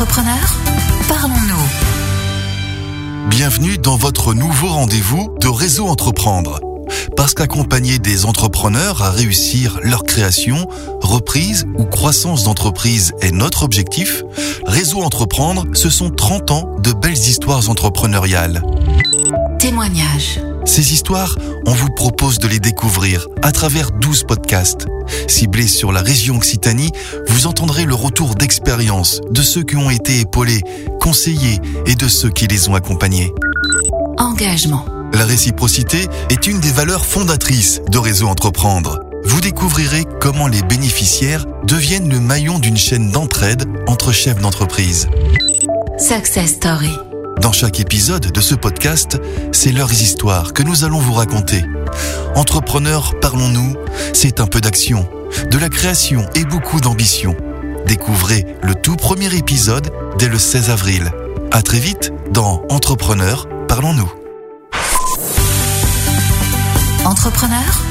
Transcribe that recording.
Entrepreneurs, parlons-nous. Bienvenue dans votre nouveau rendez-vous de Réseau Entreprendre. Parce qu'accompagner des entrepreneurs à réussir leur création, reprise ou croissance d'entreprise est notre objectif, Réseau Entreprendre, ce sont 30 ans de belles histoires entrepreneuriales. Témoignages. Ces histoires, on vous propose de les découvrir à travers 12 podcasts. Ciblés sur la région Occitanie, vous entendrez le retour d'expérience de ceux qui ont été épaulés, conseillés et de ceux qui les ont accompagnés. Engagement. La réciprocité est une des valeurs fondatrices de Réseau Entreprendre. Vous découvrirez comment les bénéficiaires deviennent le maillon d'une chaîne d'entraide entre chefs d'entreprise. Success Story. Dans chaque épisode de ce podcast, c'est leurs histoires que nous allons vous raconter. Entrepreneurs, parlons-nous, c'est un peu d'action, de la création et beaucoup d'ambition. Découvrez le tout premier épisode dès le 16 avril. À très vite dans Entrepreneurs, parlons-nous. Entrepreneurs,